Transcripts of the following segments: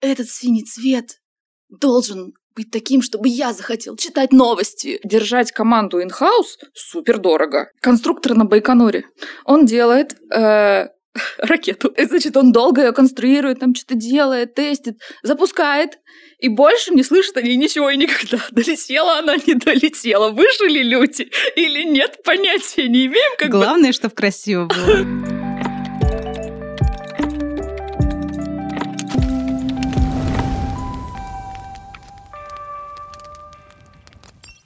этот синий цвет должен быть таким, чтобы я захотел читать новости. Держать команду in-house супер дорого. Конструктор на Байконуре. Он делает э, ракету. Значит, он долго ее конструирует, там что-то делает, тестит, запускает, и больше не слышит о ней ничего и никогда. Долетела она, не долетела. Выжили люди или нет, понятия не имеем. Как Главное, бы... чтобы красиво было.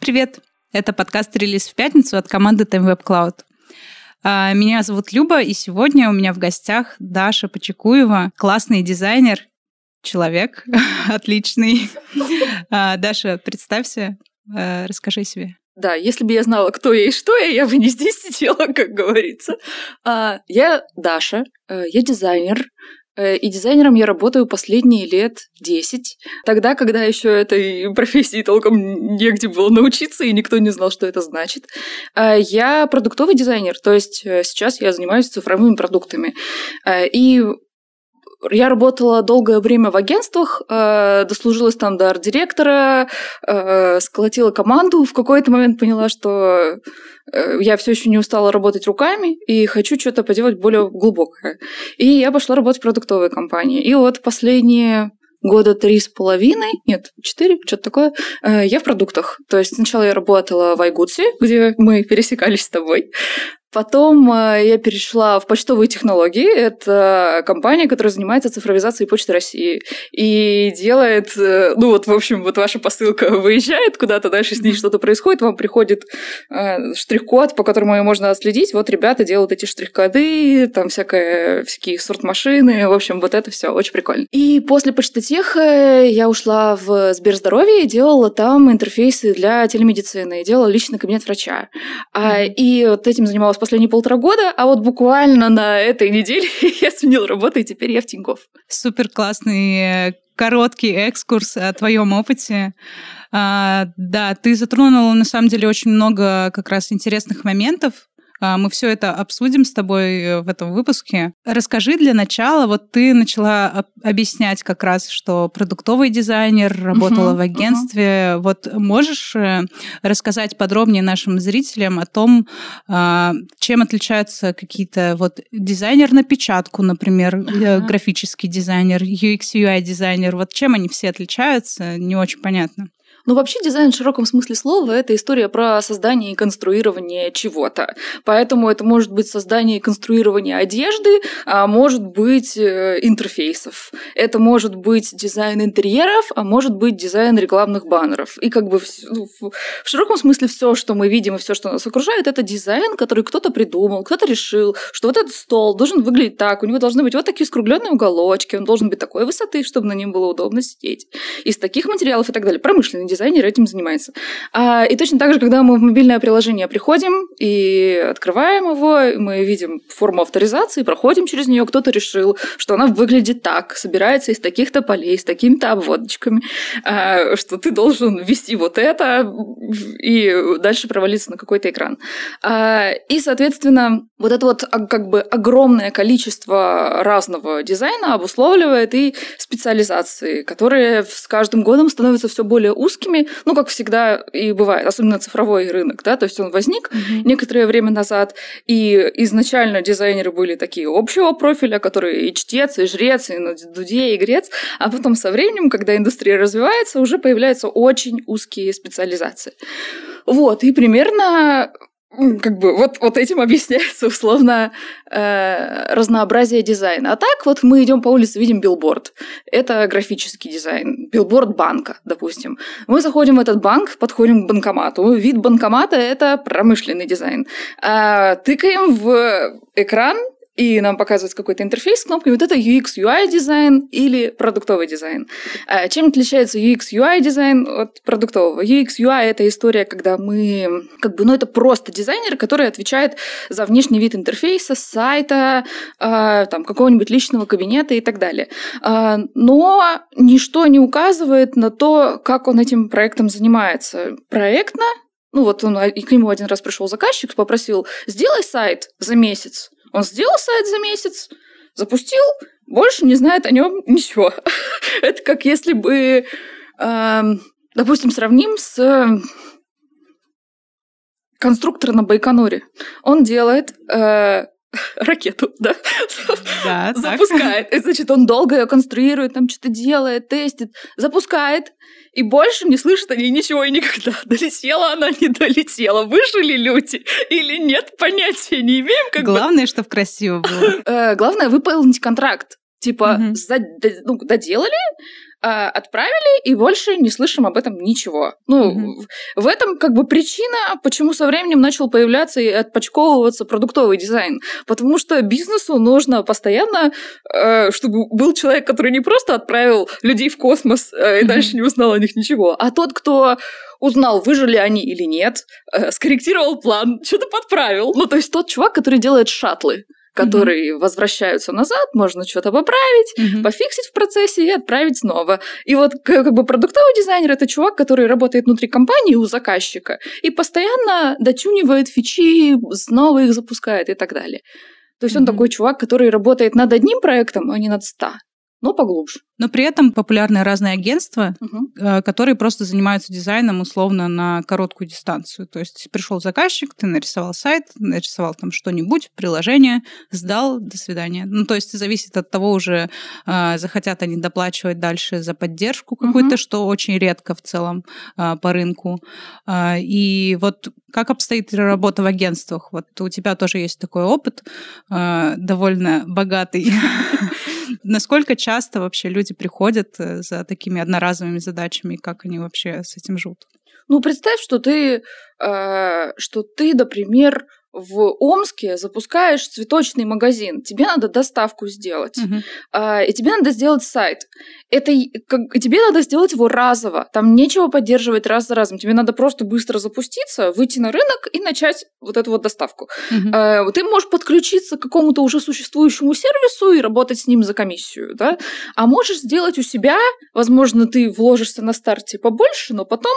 Привет! Это подкаст «Релиз в пятницу» от команды Time Web Cloud. А, меня зовут Люба, и сегодня у меня в гостях Даша Почекуева, классный дизайнер, человек отличный. А, Даша, представься, а, расскажи себе. Да, если бы я знала, кто я и что я, я бы не здесь сидела, как говорится. Я Даша, э, я дизайнер, и дизайнером я работаю последние лет 10. Тогда, когда еще этой профессии толком негде было научиться, и никто не знал, что это значит. Э, я продуктовый дизайнер, то есть э, сейчас я занимаюсь цифровыми продуктами. И я работала долгое время в агентствах, дослужилась там до арт-директора, сколотила команду. В какой-то момент поняла, что Э, я все еще не устала работать руками и хочу что-то поделать более глубокое. И я пошла работать в продуктовой компании. И вот последние года три с половиной, нет, четыре, что-то такое, э, я в продуктах. То есть сначала я работала в Айгутсе, где мы пересекались с тобой. Потом э, я перешла в почтовые технологии. Это компания, которая занимается цифровизацией Почты России. И делает, э, ну вот, в общем, вот ваша посылка выезжает куда-то, дальше с ней что-то происходит, вам приходит э, штрих-код, по которому ее можно отследить. Вот ребята делают эти штрих-коды, там всякое, всякие сорт-машины. В общем, вот это все очень прикольно. И после почтотеха я ушла в Сберздоровье и делала там интерфейсы для телемедицины. Делала личный кабинет врача. Mm-hmm. И вот этим занималась последние полтора года, а вот буквально на этой неделе я сменила работу, и теперь я в Тинькофф. Супер классный э, короткий экскурс о твоем опыте. А, да, ты затронула на самом деле очень много как раз интересных моментов, мы все это обсудим с тобой э, в этом выпуске. Расскажи для начала, вот ты начала объяснять как раз, что продуктовый дизайнер, работала uh-huh, в агентстве. Uh-huh. Вот можешь э, рассказать подробнее нашим зрителям о том, а, чем отличаются какие-то вот дизайнер на печатку, например, uh-huh. графический дизайнер, UX, UI дизайнер, вот чем они все отличаются, не очень понятно. Ну, вообще дизайн в широком смысле слова – это история про создание и конструирование чего-то. Поэтому это может быть создание и конструирование одежды, а может быть э, интерфейсов. Это может быть дизайн интерьеров, а может быть дизайн рекламных баннеров. И как бы в, ну, в широком смысле все, что мы видим и все, что нас окружает, это дизайн, который кто-то придумал, кто-то решил, что вот этот стол должен выглядеть так, у него должны быть вот такие скругленные уголочки, он должен быть такой высоты, чтобы на нем было удобно сидеть. Из таких материалов и так далее. Промышленный дизайнер этим занимается. А, и точно так же, когда мы в мобильное приложение приходим и открываем его, мы видим форму авторизации, проходим через нее, кто-то решил, что она выглядит так, собирается из таких-то полей, с такими-то обводочками, а, что ты должен ввести вот это и дальше провалиться на какой-то экран. А, и, соответственно, вот это вот а, как бы огромное количество разного дизайна обусловливает и специализации, которые с каждым годом становятся все более узкими, узкими, ну, как всегда и бывает, особенно цифровой рынок, да, то есть он возник mm-hmm. некоторое время назад, и изначально дизайнеры были такие общего профиля, которые и чтец, и жрец, и на дуде, и грец, а потом со временем, когда индустрия развивается, уже появляются очень узкие специализации. Вот, и примерно как бы вот, вот этим объясняется условно э, разнообразие дизайна. А так вот мы идем по улице, видим билборд. Это графический дизайн. Билборд банка, допустим. Мы заходим в этот банк, подходим к банкомату. Вид банкомата – это промышленный дизайн. А, тыкаем в экран, и нам показывается какой-то интерфейс с кнопками. Вот это UX UI дизайн или продуктовый дизайн. А чем отличается UX UI дизайн от продуктового? UX UI это история, когда мы как бы, ну это просто дизайнер, который отвечает за внешний вид интерфейса, сайта, э, там какого-нибудь личного кабинета и так далее. Э, но ничто не указывает на то, как он этим проектом занимается. Проектно ну вот он, и к нему один раз пришел заказчик, попросил, сделай сайт за месяц. Он сделал сайт за месяц, запустил, больше не знает о нем ничего. Это как если бы, э, допустим, сравним с конструктор на Байконуре. Он делает э, ракету, да, да запускает. И, значит, он долго ее конструирует, там что-то делает, тестит, запускает, и больше не слышит о ней ничего и никогда. Долетела она, не долетела. Выжили люди или нет, понятия не имеем. Как Главное, бы... чтобы красиво было. Э, главное, выполнить контракт. Типа, угу. ну, доделали, а, отправили, и больше не слышим об этом ничего. Ну, mm-hmm. в этом как бы причина, почему со временем начал появляться и отпочковываться продуктовый дизайн. Потому что бизнесу нужно постоянно, э, чтобы был человек, который не просто отправил людей в космос э, и mm-hmm. дальше не узнал о них ничего, а тот, кто узнал, выжили они или нет, э, скорректировал план, что-то подправил. Ну, то есть тот чувак, который делает шаттлы которые mm-hmm. возвращаются назад, можно что-то поправить, mm-hmm. пофиксить в процессе и отправить снова. И вот как бы продуктовый дизайнер это чувак, который работает внутри компании у заказчика и постоянно дотюнивает фичи, снова их запускает и так далее. То есть mm-hmm. он такой чувак, который работает над одним проектом, а не над ста но поглубже. Но при этом популярны разные агентства, угу. которые просто занимаются дизайном условно на короткую дистанцию. То есть пришел заказчик, ты нарисовал сайт, нарисовал там что-нибудь, приложение, сдал, до свидания. Ну, то есть зависит от того уже, э, захотят они доплачивать дальше за поддержку какую-то, угу. что очень редко в целом э, по рынку. И вот как обстоит работа в агентствах? Вот у тебя тоже есть такой опыт, довольно богатый. Насколько часто вообще люди приходят э, за такими одноразовыми задачами, как они вообще с этим живут? Ну, представь, что ты, э, что ты, например, в Омске запускаешь цветочный магазин, тебе надо доставку сделать, uh-huh. а, и тебе надо сделать сайт. Это как, тебе надо сделать его разово. Там нечего поддерживать раз за разом. Тебе надо просто быстро запуститься, выйти на рынок и начать вот эту вот доставку. Uh-huh. А, ты можешь подключиться к какому-то уже существующему сервису и работать с ним за комиссию, да? А можешь сделать у себя, возможно, ты вложишься на старте побольше, но потом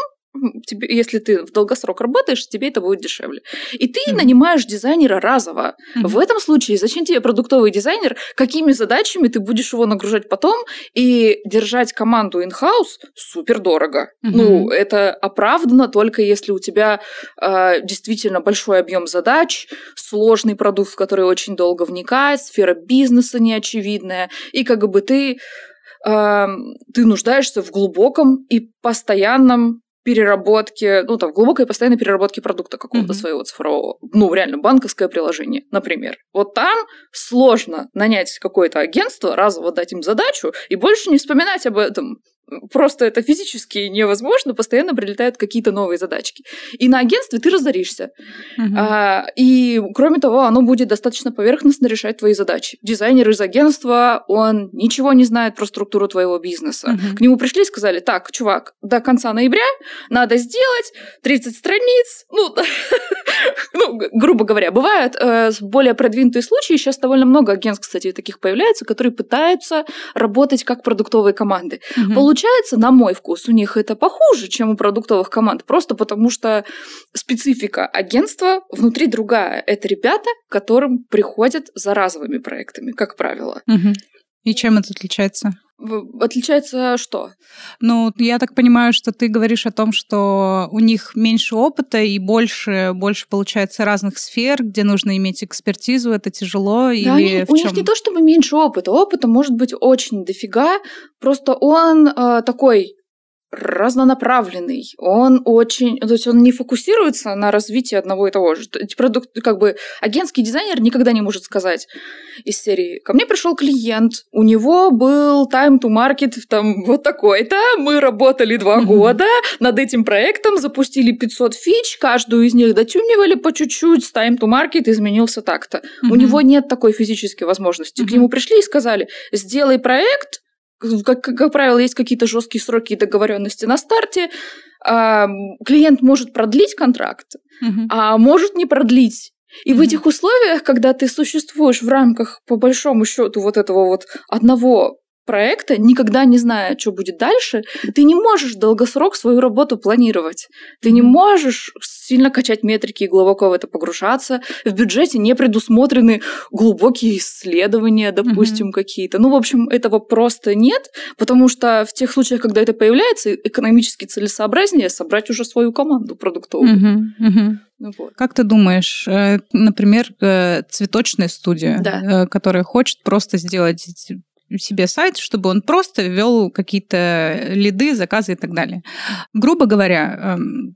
тебе, если ты в долгосрок работаешь, тебе это будет дешевле. И ты mm-hmm. нанимаешь дизайнера разово. Mm-hmm. В этом случае зачем тебе продуктовый дизайнер? Какими задачами ты будешь его нагружать потом? И держать команду in-house супер дорого. Mm-hmm. Ну, это оправдано только если у тебя э, действительно большой объем задач, сложный продукт, в который очень долго вникать, сфера бизнеса неочевидная, и как бы ты ты нуждаешься в глубоком и постоянном переработки, ну, там, глубокой постоянной переработки продукта какого-то mm-hmm. своего цифрового. Ну, реально, банковское приложение, например. Вот там сложно нанять какое-то агентство, разово дать им задачу и больше не вспоминать об этом просто это физически невозможно, постоянно прилетают какие-то новые задачки. И на агентстве ты разоришься. Uh-huh. А, и, кроме того, оно будет достаточно поверхностно решать твои задачи. Дизайнер из агентства, он ничего не знает про структуру твоего бизнеса. Uh-huh. К нему пришли и сказали, так, чувак, до конца ноября надо сделать 30 страниц. Ну, ну грубо говоря, бывают э, более продвинутые случаи. Сейчас довольно много агентств, кстати, таких появляется, которые пытаются работать как продуктовые команды. Uh-huh получается, на мой вкус, у них это похуже, чем у продуктовых команд, просто потому что специфика агентства внутри другая. Это ребята, которым приходят за разовыми проектами, как правило. Угу. И чем это отличается? Отличается что? Ну, я так понимаю, что ты говоришь о том, что у них меньше опыта и больше, больше получается разных сфер, где нужно иметь экспертизу, это тяжело да, или они, в У них не то чтобы меньше опыта, опыта может быть очень дофига, просто он э, такой разнонаправленный, он очень, то есть он не фокусируется на развитии одного и того же. Продукт, как бы агентский дизайнер никогда не может сказать из серии, ко мне пришел клиент, у него был time to market там вот такой-то, мы работали два года над этим проектом, запустили 500 фич, каждую из них дотюнивали по чуть-чуть, с time to market изменился так-то. У него нет такой физической возможности. К нему пришли и сказали, сделай проект, как, как правило, есть какие-то жесткие сроки и договоренности на старте. А, клиент может продлить контракт, угу. а может не продлить. И угу. в этих условиях, когда ты существуешь в рамках, по большому счету, вот этого вот одного проекта, никогда не зная, что будет дальше, ты не можешь долгосрок свою работу планировать. Ты не можешь сильно качать метрики и глубоко в это погружаться. В бюджете не предусмотрены глубокие исследования, допустим, mm-hmm. какие-то. Ну, в общем, этого просто нет, потому что в тех случаях, когда это появляется, экономически целесообразнее собрать уже свою команду продуктовую. Mm-hmm. Mm-hmm. Ну, вот. Как ты думаешь, э, например, э, цветочная студия, да. Э, которая хочет просто сделать себе сайт, чтобы он просто вел какие-то лиды, заказы и так далее. Грубо говоря, эм,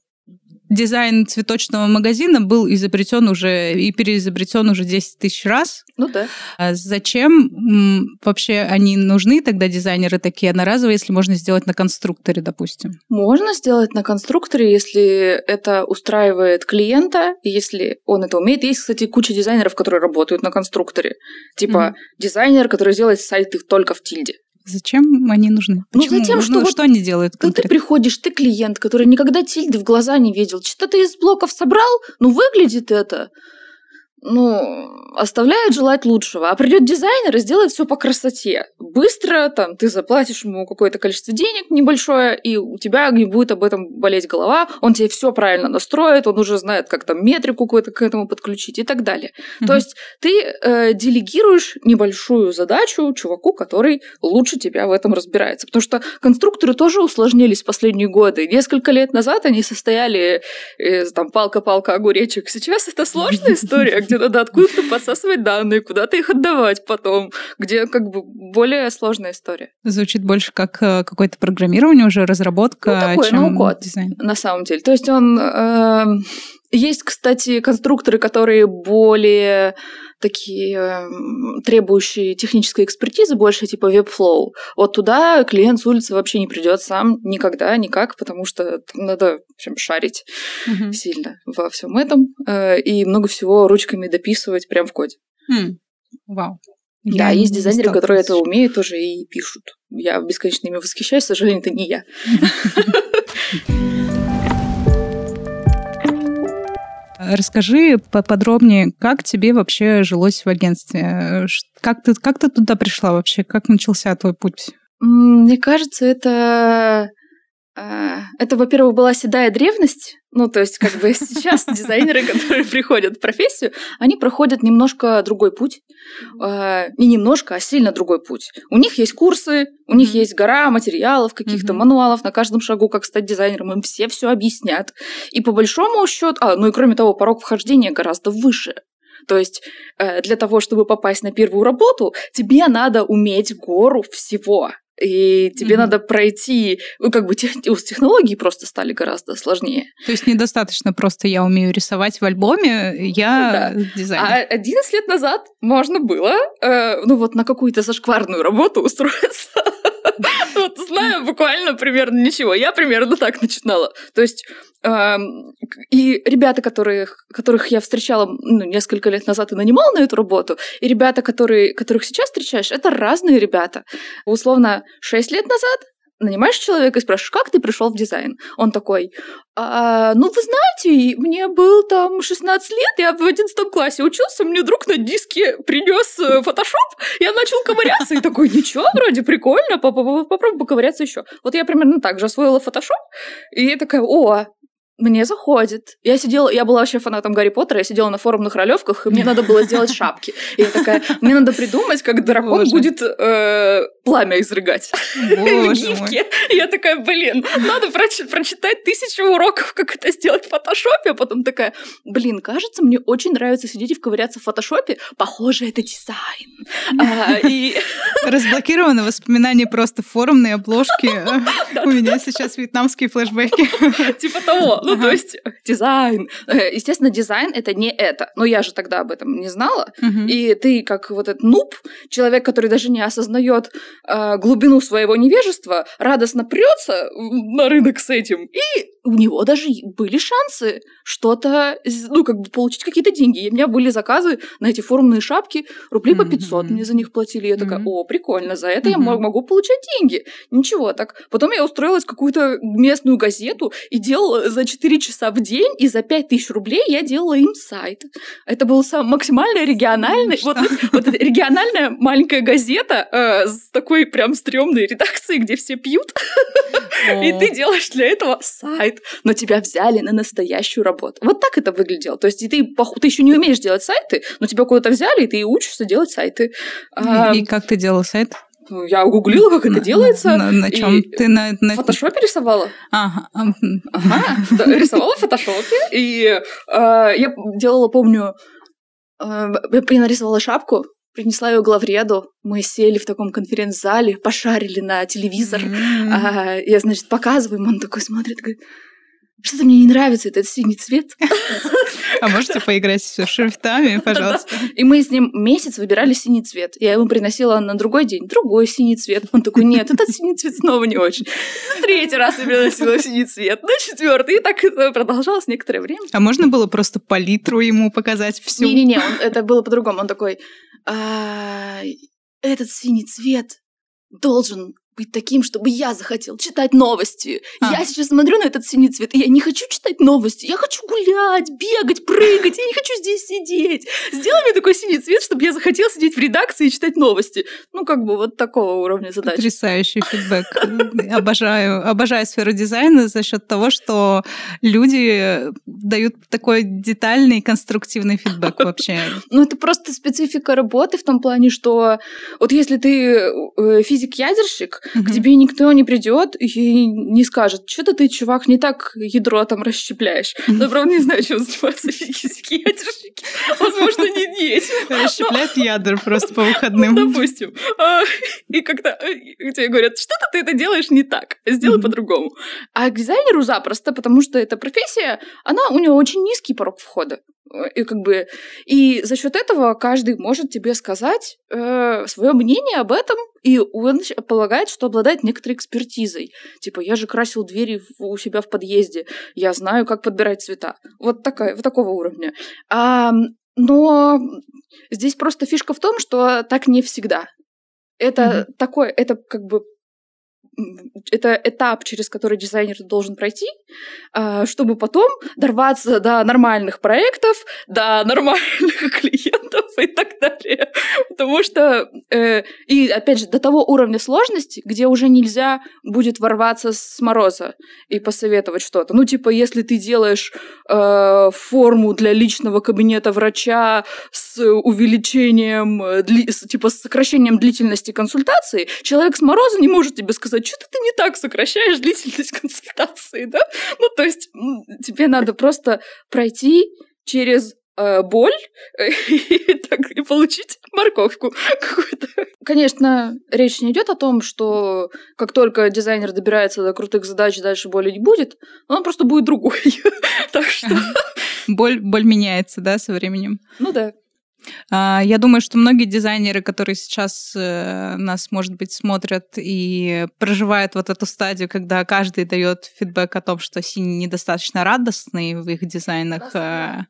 дизайн цветочного магазина был изобретен уже и переизобретен уже 10 тысяч раз. Ну да. А зачем вообще они нужны тогда, дизайнеры такие одноразовые, если можно сделать на конструкторе, допустим? Можно сделать на конструкторе, если это устраивает клиента, если он это умеет. Есть, кстати, куча дизайнеров, которые работают на конструкторе. Типа mm-hmm. дизайнер, который делает сайты только в тильде. Зачем они нужны? Ну, Почему? Ну, затем, что, ну, что они делают конкретно? ты приходишь, ты клиент, который никогда тильды в глаза не видел, что-то ты из блоков собрал, ну, выглядит это ну, оставляет желать лучшего. А придет дизайнер и сделает все по красоте. Быстро, там, ты заплатишь ему какое-то количество денег небольшое, и у тебя не будет об этом болеть голова, он тебе все правильно настроит, он уже знает, как там метрику какую-то к этому подключить и так далее. Mm-hmm. То есть ты э, делегируешь небольшую задачу чуваку, который лучше тебя в этом разбирается. Потому что конструкторы тоже усложнились в последние годы. Несколько лет назад они состояли из там палка-палка огуречек. Сейчас это сложная история, где надо откуда-то подсасывать данные, куда-то их отдавать потом, где как бы более сложная история. Звучит больше как э, какое-то программирование уже, разработка, ну, такой, чем ну, дизайн. На самом деле. То есть он... Э, есть, кстати, конструкторы, которые более такие эм, требующие технической экспертизы, больше типа Webflow. Вот туда клиент с улицы вообще не придет сам никогда, никак, потому что надо в общем, шарить угу. сильно во всем этом э, и много всего ручками дописывать прямо в коде. Хм. Вау. Да, я есть дизайнеры, которые это умеют тоже и пишут. Я бесконечно ими восхищаюсь, к сожалению, это не я. Расскажи поподробнее, как тебе вообще жилось в агентстве? Как ты, как ты туда пришла вообще? Как начался твой путь? Мне кажется, это это, во-первых, была седая древность. Ну, то есть, как бы сейчас дизайнеры, которые приходят в профессию, они проходят немножко другой путь. А, не немножко, а сильно другой путь. У них есть курсы, у них есть гора материалов, каких-то мануалов на каждом шагу, как стать дизайнером. Им все все объяснят. И по большому счету, а, ну и кроме того, порог вхождения гораздо выше. То есть э, для того, чтобы попасть на первую работу, тебе надо уметь гору всего и тебе mm-hmm. надо пройти, ну, как бы тех, технологии просто стали гораздо сложнее. То есть недостаточно просто я умею рисовать в альбоме, я да. дизайнер. А 11 лет назад можно было, э, ну вот на какую-то зашкварную работу устроиться. Вот знаю буквально примерно ничего. Я примерно так начинала. То есть и ребята, которых, которых я встречала ну, несколько лет назад и нанимала на эту работу, и ребята, которые, которых сейчас встречаешь, это разные ребята. Условно, 6 лет назад нанимаешь человека и спрашиваешь, как ты пришел в дизайн? Он такой, а, ну, вы знаете, мне был там 16 лет, я в 11 классе учился, мне друг на диске принес э, фотошоп, я начал ковыряться, и такой, ничего, вроде прикольно, попробуй поковыряться еще. Вот я примерно так же освоила фотошоп, и я такая, о, мне заходит. Я сидела, я была вообще фанатом Гарри Поттера, я сидела на форумных ролевках, и мне надо было сделать шапки. И я такая, мне надо придумать, как дракон будет э, пламя изрыгать. И я такая, блин, надо прочитать, тысячу уроков, как это сделать в фотошопе. А потом такая, блин, кажется, мне очень нравится сидеть и вковыряться в фотошопе. Похоже, это дизайн. А, и... Разблокированы воспоминания просто форумные обложки. У меня сейчас вьетнамские флешбеки. Типа того. Ну, то есть дизайн. Э, естественно, дизайн — это не это. Но я же тогда об этом не знала. И ты, как вот этот нуб, человек, который даже не осознает э, глубину своего невежества, радостно прется на рынок с этим и у него даже были шансы что-то, ну, как бы получить какие-то деньги. И у меня были заказы на эти форумные шапки, рублей по 500 mm-hmm. мне за них платили. Я такая, о, прикольно, за это mm-hmm. я могу получать деньги. Ничего так. Потом я устроилась в какую-то местную газету и делала за 4 часа в день, и за 5000 рублей я делала им сайт. Это был сам максимально региональный, вот, вот региональная маленькая газета э, с такой прям стрёмной редакцией, где все пьют, и ты делаешь для этого сайт, но тебя взяли на настоящую работу. Вот так это выглядело. То есть ты, ты еще не умеешь делать сайты, но тебя куда-то взяли, и ты учишься делать сайты. И как ты делал сайт? Ну, я гуглила, как это делается. На, на чем ты на, на... Фотошопе рисовала. Ага. Ага, да, рисовала в фотошопе. И э, я делала, помню, э, я нарисовала шапку, принесла ее главреду. Мы сели в таком конференц-зале, пошарили на телевизор. Mm-hmm. А, я, значит, показываю, он такой смотрит, говорит, что-то мне не нравится этот синий цвет. А можете поиграть с шрифтами, пожалуйста? И мы с ним месяц выбирали синий цвет. Я ему приносила на другой день другой синий цвет. Он такой, нет, этот синий цвет снова не очень. третий раз я приносила синий цвет, на четвертый. И так продолжалось некоторое время. А можно было просто палитру ему показать всю? Не-не-не, это было по-другому. Он такой, «А, этот синий цвет должен быть таким, чтобы я захотел читать новости. А. Я сейчас смотрю на этот синий цвет, и я не хочу читать новости. Я хочу гулять, бегать, прыгать. Я не хочу здесь сидеть. Сделай мне такой синий цвет, чтобы я захотел сидеть в редакции и читать новости. Ну, как бы вот такого уровня задач. Потрясающий фидбэк. Обожаю, обожаю сферу дизайна за счет того, что люди дают такой детальный, конструктивный фидбэк вообще. Ну, это просто специфика работы в том плане, что вот если ты э, физик-ядерщик, к тебе никто не придет и не скажет, что-то ты, чувак, не так ядро там расщепляешь. Но, правда, не знаю, чем занимаются физические ядерщики. Возможно, не, этим. Расщепляют ядра просто по выходным. Допустим. А, и когда тебе говорят, что-то ты это делаешь не так, сделай по-другому. А к дизайнеру запросто, потому что эта профессия, она у нее очень низкий порог входа. И как бы и за счет этого каждый может тебе сказать э, свое мнение об этом, и он полагает, что обладает некоторой экспертизой. Типа, я же красил двери у себя в подъезде, я знаю, как подбирать цвета. Вот такая, вот такого уровня. А, но здесь просто фишка в том, что так не всегда. Это mm-hmm. такое, это как бы это этап, через который дизайнер должен пройти, а, чтобы потом дорваться до нормальных проектов, до нормальных клиентов и так далее. Потому что, э, и опять же, до того уровня сложности, где уже нельзя будет ворваться с мороза и посоветовать что-то. Ну, типа, если ты делаешь э, форму для личного кабинета врача с увеличением, э, с, типа, с сокращением длительности консультации, человек с мороза не может тебе сказать, что-то ты не так сокращаешь длительность консультации, да? Ну, то есть тебе надо просто пройти через э, боль и, так, и получить морковку какую-то. Конечно, речь не идет о том, что как только дизайнер добирается до крутых задач, дальше боли не будет, он просто будет другой. так что... Боль, боль меняется, да, со временем? Ну да. А, я думаю, что многие дизайнеры, которые сейчас э, нас, может быть, смотрят и проживают вот эту стадию, когда каждый дает фидбэк о том, что синий недостаточно радостный в их дизайнах, да.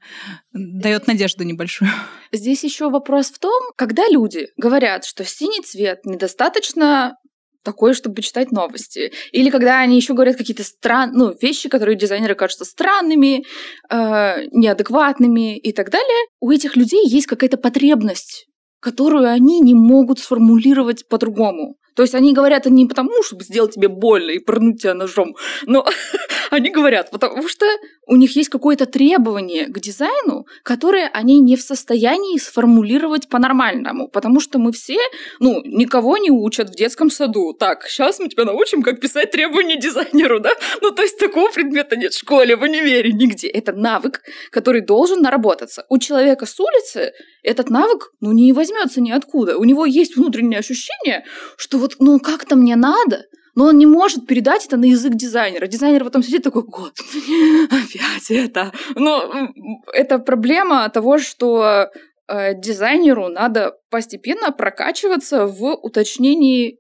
Э, дает надежду небольшую. Здесь еще вопрос в том, когда люди говорят, что синий цвет недостаточно такое, чтобы читать новости. Или когда они еще говорят какие-то странные ну, вещи, которые дизайнеры кажутся странными, э, неадекватными и так далее. У этих людей есть какая-то потребность, которую они не могут сформулировать по-другому. То есть они говорят не потому, чтобы сделать тебе больно и пырнуть тебя ножом, но они говорят, потому что у них есть какое-то требование к дизайну, которое они не в состоянии сформулировать по-нормальному, потому что мы все, ну, никого не учат в детском саду. Так, сейчас мы тебя научим, как писать требования дизайнеру, да? Ну, то есть такого предмета нет в школе, в универе, нигде. Это навык, который должен наработаться. У человека с улицы этот навык, ну, не возьмется ниоткуда. У него есть внутреннее ощущение, что вот, ну, как-то мне надо, но он не может передать это на язык дизайнера. Дизайнер потом сидит такой, год, опять это. Но это проблема того, что э, дизайнеру надо постепенно прокачиваться в уточнении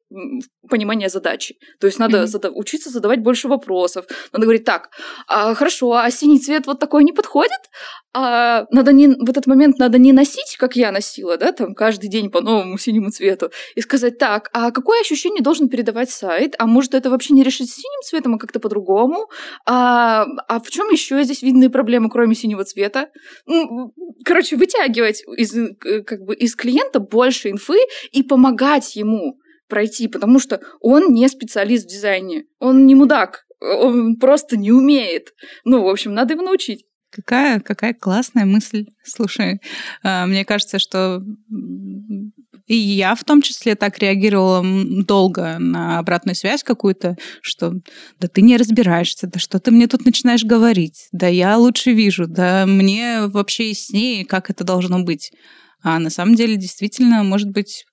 понимания задачи. То есть надо mm-hmm. зада- учиться задавать больше вопросов. Надо говорить, так, а, хорошо, а синий цвет вот такой не подходит? А надо не, в этот момент надо не носить, как я носила, да, там каждый день по новому синему цвету, и сказать, так, а какое ощущение должен передавать сайт? А может это вообще не решить синим цветом, а как-то по-другому? А, а в чем еще здесь видные проблемы, кроме синего цвета? Короче, вытягивать из, как бы, из клиента больше инфы и помогать ему пройти, потому что он не специалист в дизайне, он не мудак, он просто не умеет. Ну, в общем, надо его научить. Какая, какая классная мысль. Слушай, а, мне кажется, что и я в том числе так реагировала долго на обратную связь какую-то, что да ты не разбираешься, да что ты мне тут начинаешь говорить, да я лучше вижу, да мне вообще яснее, как это должно быть. А на самом деле действительно, может быть,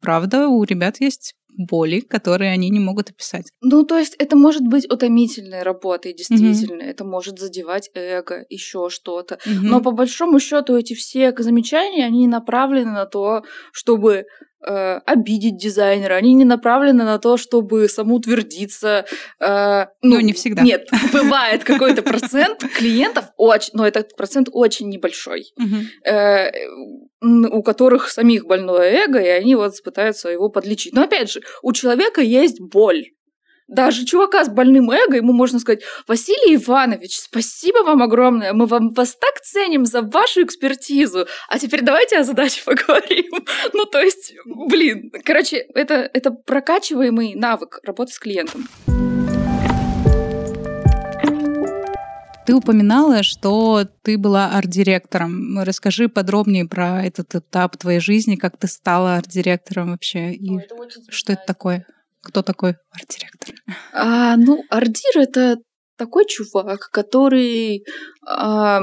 правда, у ребят есть боли, которые они не могут описать. Ну, то есть это может быть утомительной работой, действительно. Mm-hmm. Это может задевать эго, еще что-то. Mm-hmm. Но по большому счету эти все замечания, они направлены на то, чтобы э, обидеть дизайнера, они не направлены на то, чтобы самоутвердиться. Э, ну, ну, не всегда. Нет, бывает какой-то процент клиентов, очень, но этот процент очень небольшой, э, у которых самих больное эго, и они вот пытаются его подлечить. Но опять же, у человека есть боль даже чувака с больным эго, ему можно сказать, Василий Иванович, спасибо вам огромное, мы вам вас так ценим за вашу экспертизу, а теперь давайте о задаче поговорим. ну, то есть, блин, короче, это, это прокачиваемый навык работы с клиентом. Ты упоминала, что ты была арт-директором. Расскажи подробнее про этот этап твоей жизни, как ты стала арт-директором вообще, и это что это такое? Кто такой арт-директор? А, ну, ардир — это такой чувак, который а,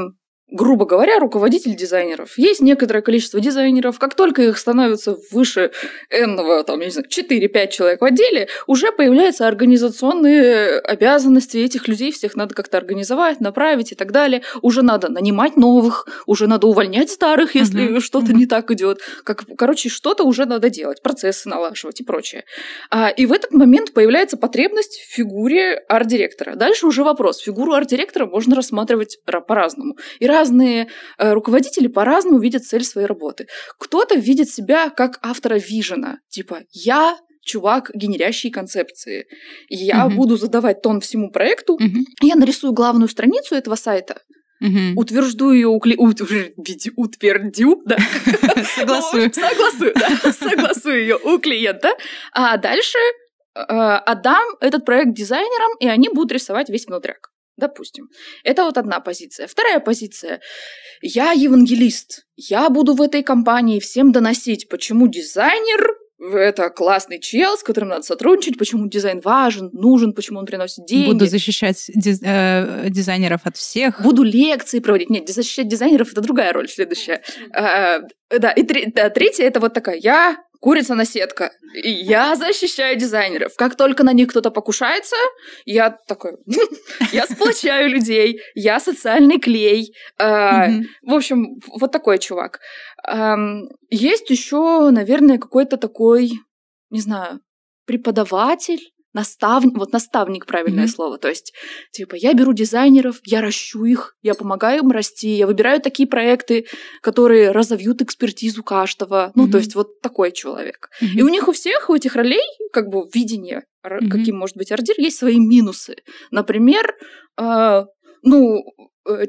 грубо говоря, руководитель дизайнеров. Есть некоторое количество дизайнеров, как только их становится выше n там, не знаю, 4-5 человек в отделе, уже появляются организационные обязанности этих людей, всех надо как-то организовать, направить и так далее. Уже надо нанимать новых, уже надо увольнять старых, если uh-huh. что-то uh-huh. не так идет. Как, короче, что-то уже надо делать, процессы налаживать и прочее. А, и в этот момент появляется потребность в фигуре арт-директора. Дальше уже вопрос. Фигуру арт-директора можно рассматривать по-разному. И разные э, руководители по-разному видят цель своей работы. Кто-то видит себя как автора вижена, типа «я чувак, генерящий концепции. Я угу. буду задавать тон всему проекту. Угу. Я нарисую главную страницу этого сайта, Угу. Утвержду ее, укле... утвердю, да. Согласую. Согласую, да. Согласую ее у клиента. А дальше э, отдам этот проект дизайнерам, и они будут рисовать весь внутряк. Допустим. Это вот одна позиция. Вторая позиция. Я евангелист. Я буду в этой компании всем доносить, почему дизайнер это классный чел, с которым надо сотрудничать, почему дизайн важен, нужен, почему он приносит деньги. Буду защищать диз, э, дизайнеров от всех. Буду лекции проводить. Нет, защищать дизайнеров — это другая роль следующая. Э, да, и тре- да, третья — это вот такая. Я курица на сетка. Я защищаю дизайнеров. Как только на них кто-то покушается, я такой, я сплочаю людей, я социальный клей. А, в общем, вот такой чувак. Есть еще, наверное, какой-то такой, не знаю, преподаватель, наставник, вот наставник правильное mm-hmm. слово. То есть, типа, я беру дизайнеров, я ращу их, я помогаю им расти, я выбираю такие проекты, которые разовьют экспертизу каждого. Ну, mm-hmm. то есть, вот такой человек. Mm-hmm. И у них у всех, у этих ролей, как бы, видение, mm-hmm. каким может быть ордир, есть свои минусы. Например, э, ну,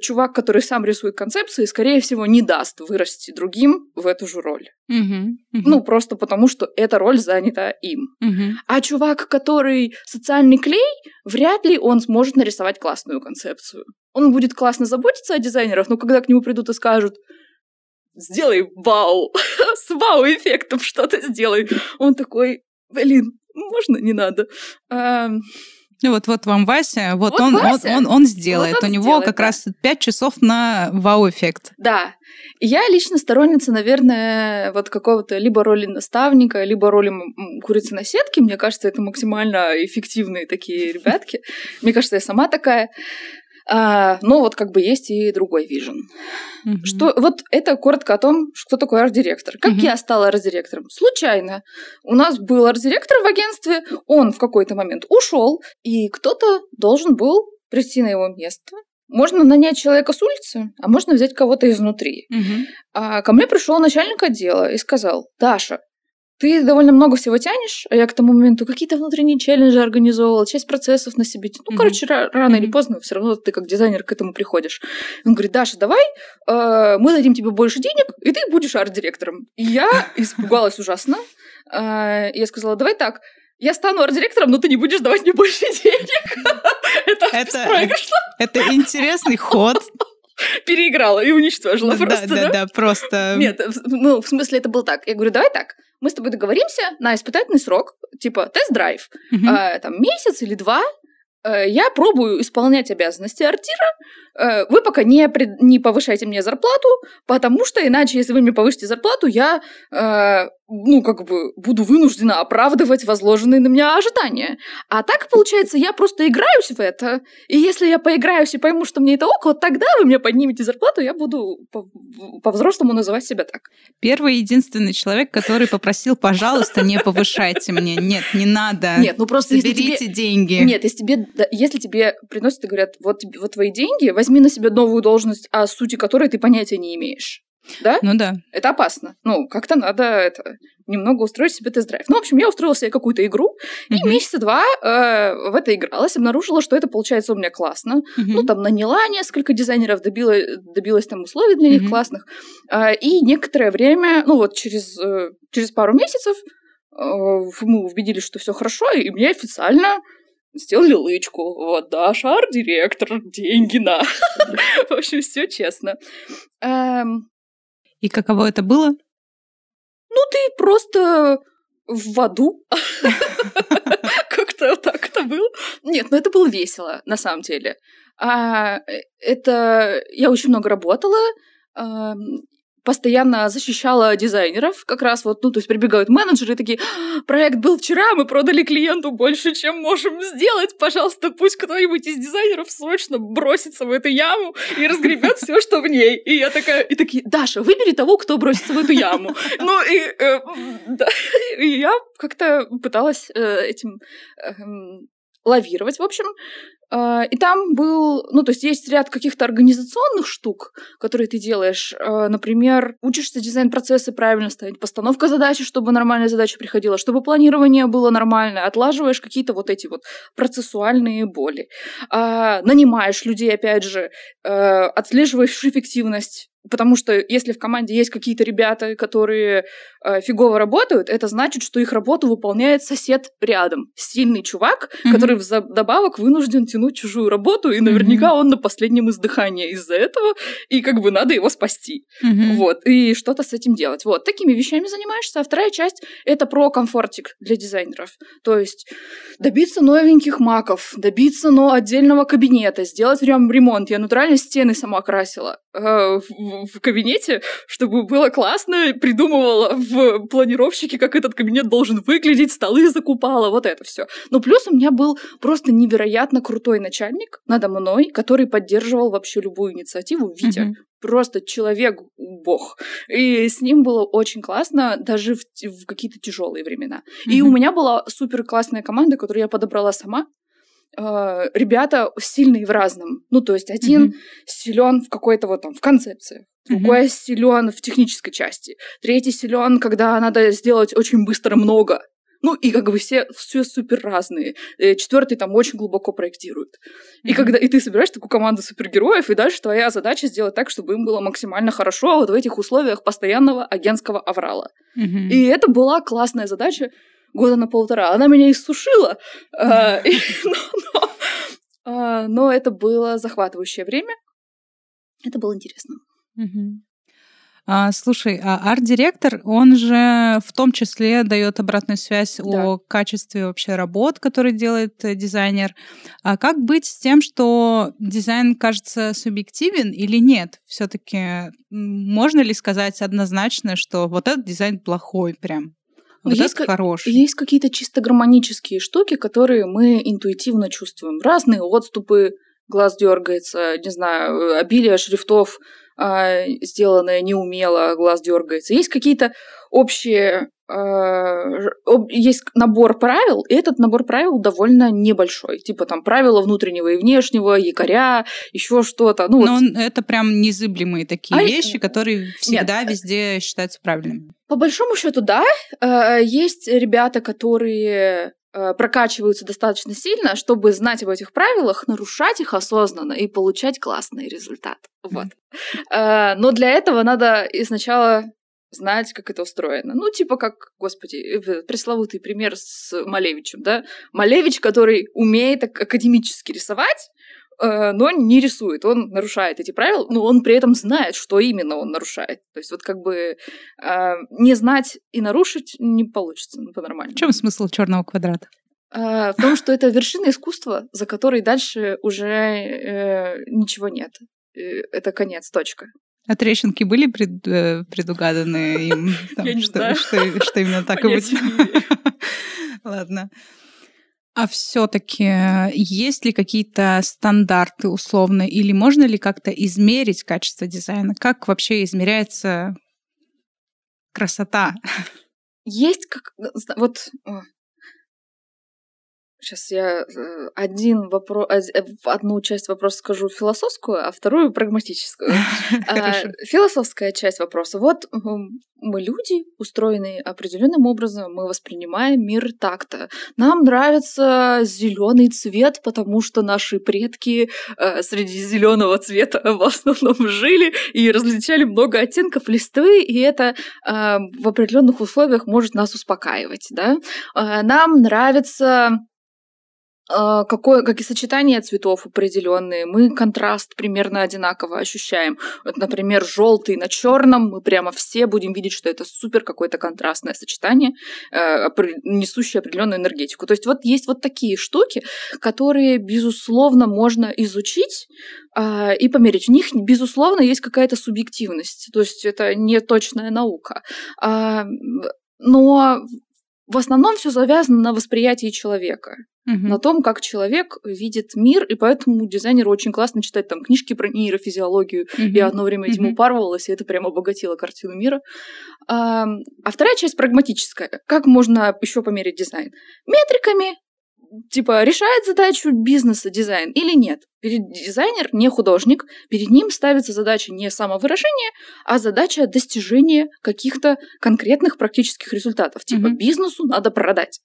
чувак, который сам рисует концепции, скорее всего, не даст вырасти другим в эту же роль. Uh-huh, uh-huh. Ну, просто потому, что эта роль занята им. Uh-huh. А чувак, который социальный клей, вряд ли он сможет нарисовать классную концепцию. Он будет классно заботиться о дизайнерах, но когда к нему придут и скажут, сделай вау, с вау-эффектом что-то сделай, он такой, блин, можно, не надо. Ну вот, вот вам Вася, вот, вот он, Вася. Он, он, он сделает. Вот он У него сделает, как да. раз 5 часов на вау-эффект. Да. Я лично сторонница, наверное, вот какого-то либо роли наставника, либо роли курицы на сетке. Мне кажется, это максимально эффективные такие ребятки. Мне кажется, я сама такая. А, но вот как бы есть и другой вижен. Mm-hmm. Что, вот это коротко о том, что такое арт-директор. Как mm-hmm. я стала арт-директором? Случайно. У нас был арт-директор в агентстве, он в какой-то момент ушел, и кто-то должен был прийти на его место. Можно нанять человека с улицы, а можно взять кого-то изнутри. Mm-hmm. А ко мне пришел начальник отдела и сказал, Даша, ты довольно много всего тянешь, а я к тому моменту какие-то внутренние челленджи организовывала, часть процессов на себе. Ну, mm-hmm. короче, рано mm-hmm. или поздно все равно ты как дизайнер к этому приходишь. Он говорит, Даша, давай, э, мы дадим тебе больше денег, и ты будешь арт-директором. И я испугалась ужасно. Э, я сказала, давай так, я стану арт-директором, но ты не будешь давать мне больше денег. Это Это интересный ход переиграла и уничтожила да, просто. Да, да, да, просто. Нет, ну, в смысле, это было так. Я говорю, давай так, мы с тобой договоримся на испытательный срок, типа тест-драйв, угу. э, там месяц или два, э, я пробую исполнять обязанности артира, э, вы пока не, не повышайте мне зарплату, потому что иначе, если вы мне повысите зарплату, я э, ну, как бы, буду вынуждена оправдывать возложенные на меня ожидания. А так, получается, я просто играюсь в это, и если я поиграюсь и пойму, что мне это ок, вот тогда вы мне поднимете зарплату, я буду по-взрослому называть себя так. Первый и единственный человек, который попросил, пожалуйста, не повышайте мне. Нет, не надо. Нет, ну просто Заберите тебе... деньги. Нет, если тебе, если тебе приносят и говорят, вот, вот твои деньги, возьми на себя новую должность, о сути которой ты понятия не имеешь. Да? Ну да. Это опасно. Ну, как-то надо это немного устроить себе тест-драйв. Ну, в общем, я устроила себе какую-то игру, uh-huh. и месяца два э, в это игралась, обнаружила, что это получается у меня классно. Uh-huh. Ну, там наняла несколько дизайнеров, добила, добилась там условий для них uh-huh. классных. Э, и некоторое время, ну вот через, э, через пару месяцев э, мы убедились, что все хорошо, и мне официально сделали лычку. Вот, да, шар-директор, деньги на. В общем, все честно. И каково это было? Ну, ты просто в аду. Как-то так это было. Нет, ну это было весело, на самом деле. А, э, это я очень много работала постоянно защищала дизайнеров, как раз вот, ну, то есть прибегают менеджеры такие, «А, проект был вчера, мы продали клиенту больше, чем можем сделать, пожалуйста, пусть кто-нибудь из дизайнеров срочно бросится в эту яму и разгребет все, что в ней. И я такая, и такие, Даша, выбери того, кто бросится в эту яму. Ну, и, э, я как-то пыталась э, этим э, лавировать, в общем. А, и там был, ну, то есть есть ряд каких-то организационных штук, которые ты делаешь. А, например, учишься дизайн-процессы правильно ставить, постановка задачи, чтобы нормальная задача приходила, чтобы планирование было нормальное, отлаживаешь какие-то вот эти вот процессуальные боли. А, нанимаешь людей, опять же, отслеживаешь эффективность Потому что если в команде есть какие-то ребята, которые э, фигово работают, это значит, что их работу выполняет сосед рядом. Сильный чувак, mm-hmm. который вдобавок вынужден тянуть чужую работу, и наверняка mm-hmm. он на последнем издыхании из-за этого, и как бы надо его спасти. Mm-hmm. Вот, и что-то с этим делать. Вот, такими вещами занимаешься. А вторая часть — это про комфортик для дизайнеров. То есть добиться новеньких маков, добиться но отдельного кабинета, сделать прям ремонт. Я натурально стены сама красила в кабинете, чтобы было классно, придумывала в планировщике, как этот кабинет должен выглядеть, столы закупала, вот это все. Но плюс у меня был просто невероятно крутой начальник надо мной, который поддерживал вообще любую инициативу, Витя. Mm-hmm. Просто человек бог. И с ним было очень классно, даже в, в какие-то тяжелые времена. Mm-hmm. И у меня была супер классная команда, которую я подобрала сама. Э, ребята сильные в разном. Ну, то есть один mm-hmm. силен в какой-то вот там в концепции, другой mm-hmm. силен в технической части, третий силен, когда надо сделать очень быстро много. Ну, и как бы все, все супер разные. Э, Четвертый там очень глубоко проектирует. Mm-hmm. И когда и ты собираешь такую команду супергероев, и дальше твоя задача сделать так, чтобы им было максимально хорошо вот в этих условиях постоянного агентского аврала. Mm-hmm. И это была классная задача года на полтора. Она меня иссушила, а, а, но это было захватывающее время. Это было интересно. А, слушай, а арт-директор, он же в том числе дает обратную связь да. о качестве вообще работ, которые делает э, дизайнер. А как быть с тем, что дизайн кажется субъективен или нет? Все-таки можно ли сказать однозначно, что вот этот дизайн плохой прям? Вот есть, хороший. Есть какие-то чисто гармонические штуки, которые мы интуитивно чувствуем. Разные отступы, глаз дергается, не знаю, обилие шрифтов, э, сделанное неумело, глаз дергается. Есть какие-то общие есть набор правил, и этот набор правил довольно небольшой. Типа там правила внутреннего и внешнего, якоря, еще что-то. Ну, Но вот. это прям незыблемые такие а вещи, которые всегда Нет. везде считаются правильными. По большому счету, да. Есть ребята, которые прокачиваются достаточно сильно, чтобы знать об этих правилах, нарушать их осознанно и получать классный результат. Вот. Но для этого надо сначала знать, как это устроено. Ну, типа как, господи, э, пресловутый пример с Малевичем, да? Малевич, который умеет академически рисовать, э, но не рисует, он нарушает эти правила, но он при этом знает, что именно он нарушает. То есть вот как бы э, не знать и нарушить не получится ну, по-нормальному. В чем смысл черного квадрата? в том, что это вершина искусства, за которой дальше уже э, ничего нет. Это конец, точка. А трещинки были пред, э, предугаданы им? Там, Я не что, знаю. Что, что именно так и будет? Ладно. А все-таки есть ли какие-то стандарты условно, или можно ли как-то измерить качество дизайна? Как вообще измеряется красота? Есть как вот Сейчас я э, один вопрос, э, одну часть вопроса скажу философскую, а вторую прагматическую. А, философская часть вопроса. Вот мы люди, устроенные определенным образом, мы воспринимаем мир так-то. Нам нравится зеленый цвет, потому что наши предки э, среди зеленого цвета в основном жили и различали много оттенков листвы, и это в определенных условиях может нас успокаивать. Да? нам нравится какое, как и сочетание цветов определенные, мы контраст примерно одинаково ощущаем. Вот, например, желтый на черном, мы прямо все будем видеть, что это супер какое-то контрастное сочетание, э, несущее определенную энергетику. То есть вот есть вот такие штуки, которые, безусловно, можно изучить э, и померить. В них, безусловно, есть какая-то субъективность. То есть это не точная наука. Э, но в основном все завязано на восприятии человека угу. на том, как человек видит мир, и поэтому дизайнеру очень классно читать там книжки про нейрофизиологию. угу. Я одно время этим угу. упарывалась, и это прям обогатило картину мира. А, а вторая часть прагматическая. Как можно еще померить дизайн? Метриками, типа, решает задачу бизнеса дизайн или нет. Перед дизайнер не художник, перед ним ставится задача не самовыражения, а задача достижения каких-то конкретных практических результатов. Типа, mm-hmm. бизнесу надо продать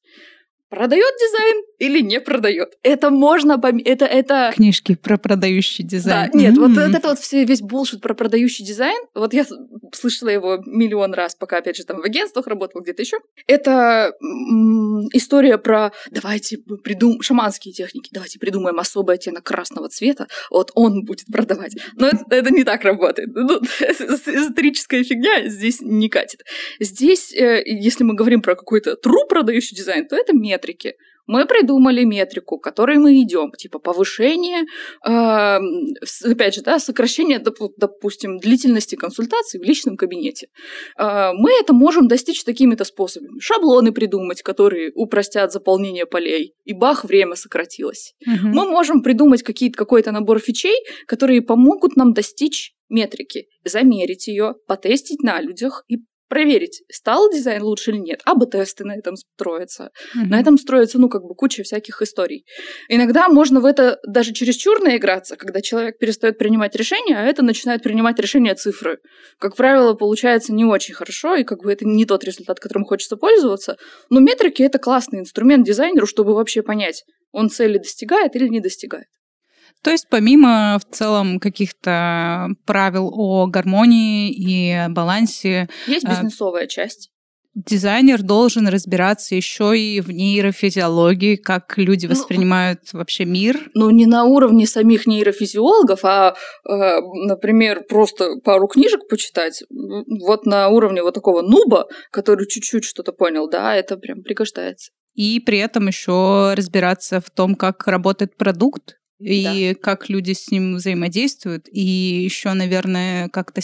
продает дизайн или не продает. Это можно пом... это это книжки про продающий дизайн. Да, нет, mm-hmm. вот это вот все весь булшит про продающий дизайн. Вот я слышала его миллион раз, пока опять же там в агентствах работала где-то еще. Это м- история про давайте придум шаманские техники, давайте придумаем особый оттенок красного цвета, вот он будет продавать. Но это, это не так работает. Ну, эзотерическая фигня здесь не катит. Здесь, э, если мы говорим про какой-то true продающий дизайн, то это метрики. Мы придумали метрику, которой мы идем, типа повышение, э, опять же, да, сокращение, допустим, длительности консультации в личном кабинете. Э, мы это можем достичь такими-то способами. Шаблоны придумать, которые упростят заполнение полей, и бах, время сократилось. Угу. Мы можем придумать какие-то, какой-то набор фичей, которые помогут нам достичь метрики, замерить ее, потестить на людях и проверить, стал дизайн лучше или нет. АБ-тесты на этом строятся. Mm-hmm. На этом строится, ну, как бы куча всяких историй. Иногда можно в это даже чересчур наиграться, когда человек перестает принимать решения, а это начинает принимать решения цифры. Как правило, получается не очень хорошо, и как бы это не тот результат, которым хочется пользоваться. Но метрики — это классный инструмент дизайнеру, чтобы вообще понять, он цели достигает или не достигает. То есть помимо в целом каких-то правил о гармонии и балансе... Есть а, бизнесовая часть дизайнер должен разбираться еще и в нейрофизиологии, как люди ну, воспринимают ну, вообще мир. Ну, не на уровне самих нейрофизиологов, а, э, например, просто пару книжек почитать. Вот на уровне вот такого нуба, который чуть-чуть что-то понял, да, это прям пригождается. И при этом еще разбираться в том, как работает продукт, и да. как люди с ним взаимодействуют, и еще, наверное, как-то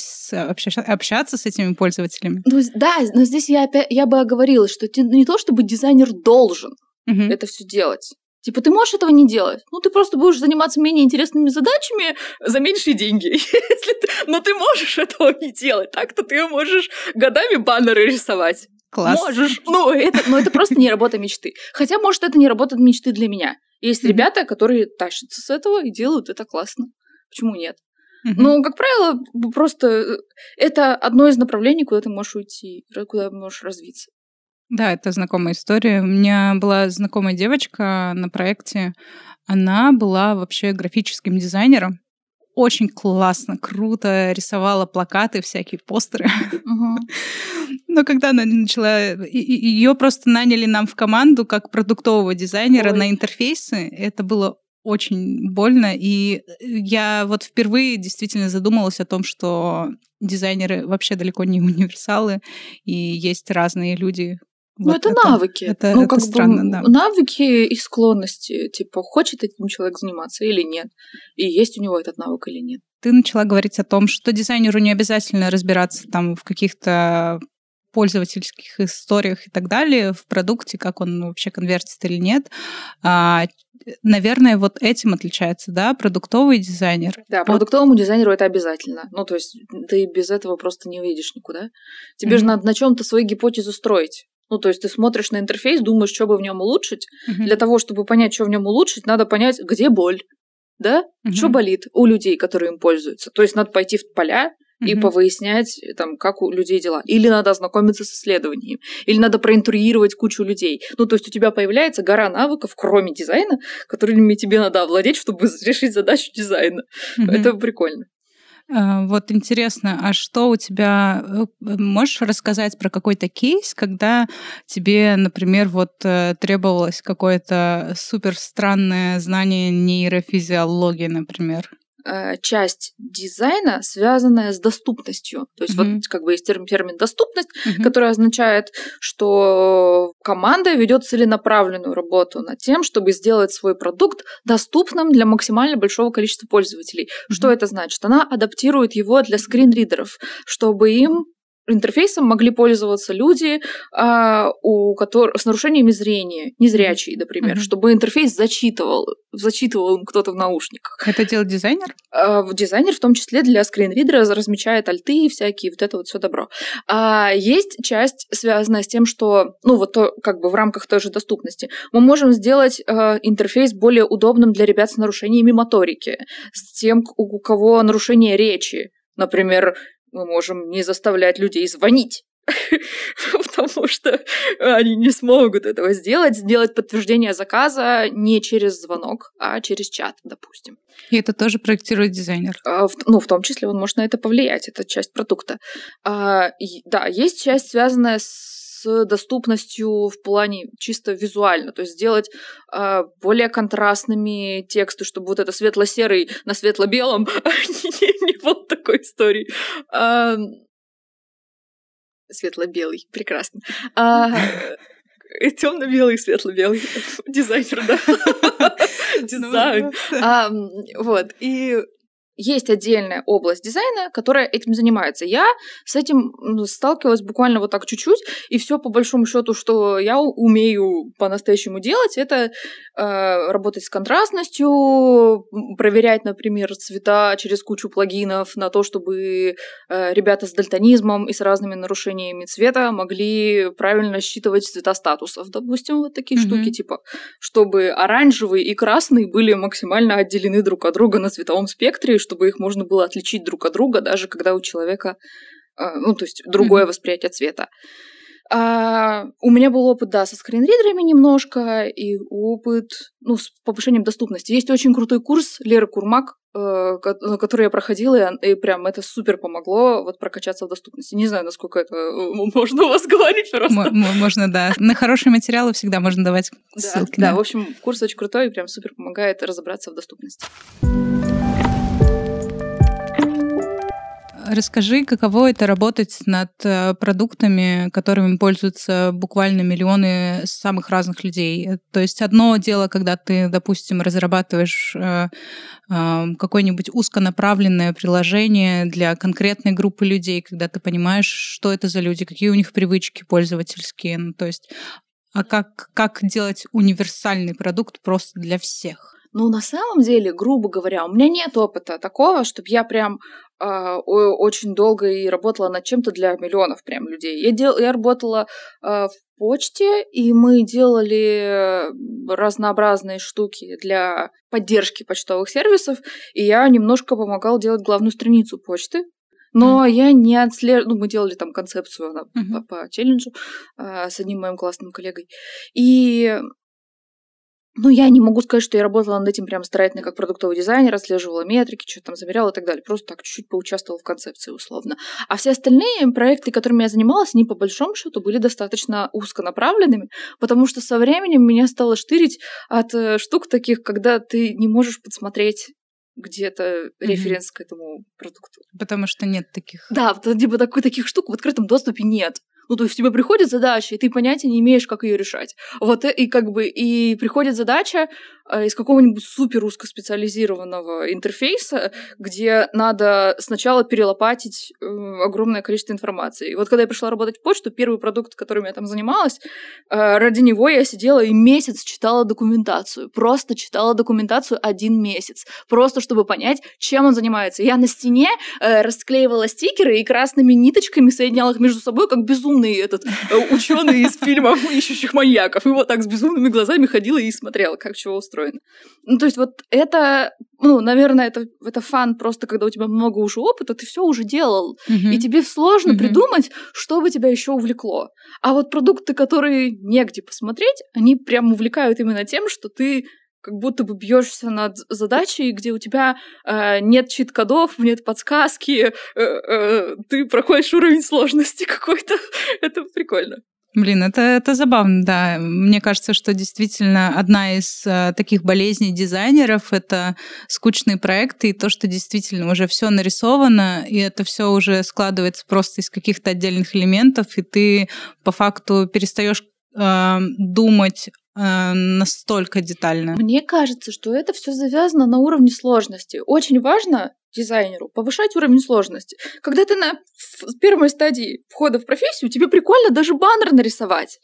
общаться с этими пользователями. Ну, да, но здесь я, опять, я бы оговорила, что не то чтобы дизайнер должен угу. это все делать. Типа, ты можешь этого не делать. Ну, ты просто будешь заниматься менее интересными задачами за меньшие деньги. Но ты можешь этого не делать. Так-то ты можешь годами баннеры рисовать. Класс. Можешь. Ну, это, но это просто не работа мечты. Хотя, может, это не работа мечты для меня. Есть ребята, которые тащатся с этого и делают это классно. Почему нет? Ну, как правило, просто э, это одно из направлений, куда ты можешь уйти, куда можешь развиться. Да, это знакомая история. У меня была знакомая девочка на проекте. Она была вообще графическим дизайнером. Очень классно, круто рисовала плакаты, всякие постеры. Но когда она начала... Ее просто наняли нам в команду как продуктового дизайнера Ой. на интерфейсы. Это было очень больно. И я вот впервые действительно задумалась о том, что дизайнеры вообще далеко не универсалы, и есть разные люди, ну, это, это навыки. Это, ну, это как странно, бы, да. Навыки и склонности. Типа, хочет этим человек заниматься или нет. И есть у него этот навык или нет. Ты начала говорить о том, что дизайнеру не обязательно разбираться там в каких-то пользовательских историях и так далее в продукте, как он вообще конвертит или нет. А, наверное, вот этим отличается, да, продуктовый дизайнер. Да, вот. продуктовому дизайнеру это обязательно. Ну, то есть ты без этого просто не выйдешь никуда. Тебе mm-hmm. же надо на чем-то свою гипотезу строить. Ну, то есть ты смотришь на интерфейс, думаешь, что бы в нем улучшить. Uh-huh. Для того, чтобы понять, что в нем улучшить, надо понять, где боль, да, uh-huh. что болит у людей, которые им пользуются. То есть надо пойти в поля и повыяснять, там, как у людей дела. Или надо ознакомиться с исследованием, или надо проинтурировать кучу людей. Ну, то есть у тебя появляется гора навыков, кроме дизайна, которыми тебе надо овладеть, чтобы решить задачу дизайна. Uh-huh. Это прикольно. А, вот интересно, а что у тебя... Э, можешь рассказать про какой-то кейс, когда тебе, например, вот э, требовалось какое-то супер странное знание нейрофизиологии, например? Э, часть дизайна, связанная с доступностью. То есть mm-hmm. вот как бы есть термин, термин доступность, mm-hmm. который означает, что команда ведет целенаправленную работу над тем, чтобы сделать свой продукт доступным для максимально большого количества пользователей. Mm-hmm. Что это значит? Она адаптирует его для скринридеров, чтобы им интерфейсом могли пользоваться люди, а, у которых с нарушениями зрения, незрячие, например, mm-hmm. чтобы интерфейс зачитывал, зачитывал кто-то в наушниках. Это делает дизайнер? А, дизайнер в том числе для скринридера размечает альты и всякие, вот это вот все добро. А есть часть, связанная с тем, что, ну вот то, как бы в рамках той же доступности, мы можем сделать э, интерфейс более удобным для ребят с нарушениями моторики, с тем, у кого нарушение речи, Например, мы можем не заставлять людей звонить. Потому что они не смогут этого сделать, сделать подтверждение заказа не через звонок, а через чат, допустим. И это тоже проектирует дизайнер. А, в, ну, в том числе он может на это повлиять, это часть продукта. А, и, да, есть часть, связанная с с доступностью в плане чисто визуально, то есть сделать э, более контрастными тексты, чтобы вот это светло-серый на светло-белом не, не было такой истории. А, светло-белый, прекрасно. А, темно-белый, светло-белый. Дизайнер, да. Ну, Дизайн. Вот. И есть отдельная область дизайна, которая этим занимается. Я с этим сталкивалась буквально вот так чуть-чуть, и все по большому счету, что я умею по-настоящему делать, это э, работать с контрастностью, проверять, например, цвета через кучу плагинов на то, чтобы э, ребята с дальтонизмом и с разными нарушениями цвета могли правильно считывать цвета статусов. Допустим, вот такие mm-hmm. штуки, типа, чтобы оранжевый и красный были максимально отделены друг от друга на цветовом спектре, чтобы их можно было отличить друг от друга, даже когда у человека, а, ну, то есть другое mm-hmm. восприятие цвета. А, у меня был опыт, да, со скринридерами немножко, и опыт, ну, с повышением доступности. Есть очень крутой курс Леры Курмак, э, который я проходила, и, и прям это супер помогло вот прокачаться в доступности. Не знаю, насколько это э, можно у вас говорить просто. можно, да. На хорошие материалы всегда можно давать ссылки. Да, да, в общем, курс очень крутой и прям супер помогает разобраться в доступности. Расскажи, каково это работать над э, продуктами, которыми пользуются буквально миллионы самых разных людей. То есть одно дело, когда ты, допустим, разрабатываешь э, э, какое-нибудь узконаправленное приложение для конкретной группы людей, когда ты понимаешь, что это за люди, какие у них привычки пользовательские. Ну, то есть а как, как делать универсальный продукт просто для всех? Ну, на самом деле, грубо говоря, у меня нет опыта такого, чтобы я прям э, очень долго и работала над чем-то для миллионов прям людей. Я, дел, я работала э, в почте, и мы делали разнообразные штуки для поддержки почтовых сервисов, и я немножко помогала делать главную страницу почты. Но mm. я не отслеживала, ну, мы делали там концепцию она, mm-hmm. по, по челленджу э, с одним моим классным коллегой. И ну, я не могу сказать, что я работала над этим прям старательно как продуктовый дизайнер, отслеживала метрики, что там замеряла и так далее. Просто так чуть-чуть поучаствовала в концепции условно. А все остальные проекты, которыми я занималась, они по большому счету были достаточно узконаправленными, потому что со временем меня стало штырить от э, штук таких, когда ты не можешь подсмотреть где-то референс mm-hmm. к этому продукту. Потому что нет таких. Да, типа такой, таких штук в открытом доступе нет. Ну, то есть тебе приходит задача, и ты понятия не имеешь, как ее решать. Вот и как бы и приходит задача э, из какого-нибудь супер узкоспециализированного интерфейса, где надо сначала перелопатить э, огромное количество информации. И вот когда я пришла работать в почту, первый продукт, которым я там занималась, э, ради него я сидела и месяц читала документацию. Просто читала документацию один месяц. Просто чтобы понять, чем он занимается. Я на стене э, расклеивала стикеры и красными ниточками соединяла их между собой, как безумный этот э, ученый из фильмов ищущих маньяков. И вот так с безумными глазами ходила и смотрела, как чего устроено. Ну, то есть вот это, ну, наверное, это, это фан просто, когда у тебя много уже опыта, ты все уже делал. Mm-hmm. И тебе сложно mm-hmm. придумать, что бы тебя еще увлекло. А вот продукты, которые негде посмотреть, они прям увлекают именно тем, что ты как будто бы бьешься над задачей, где у тебя э, нет чит-кодов, нет подсказки, э, э, ты проходишь уровень сложности какой-то. это прикольно. Блин, это, это забавно, да. Мне кажется, что действительно одна из э, таких болезней дизайнеров это скучные проекты и то, что действительно уже все нарисовано, и это все уже складывается просто из каких-то отдельных элементов, и ты по факту перестаешь э, думать Э, настолько детально. Мне кажется, что это все завязано на уровне сложности. Очень важно дизайнеру повышать уровень сложности. Когда ты на первой стадии входа в профессию, тебе прикольно даже баннер нарисовать.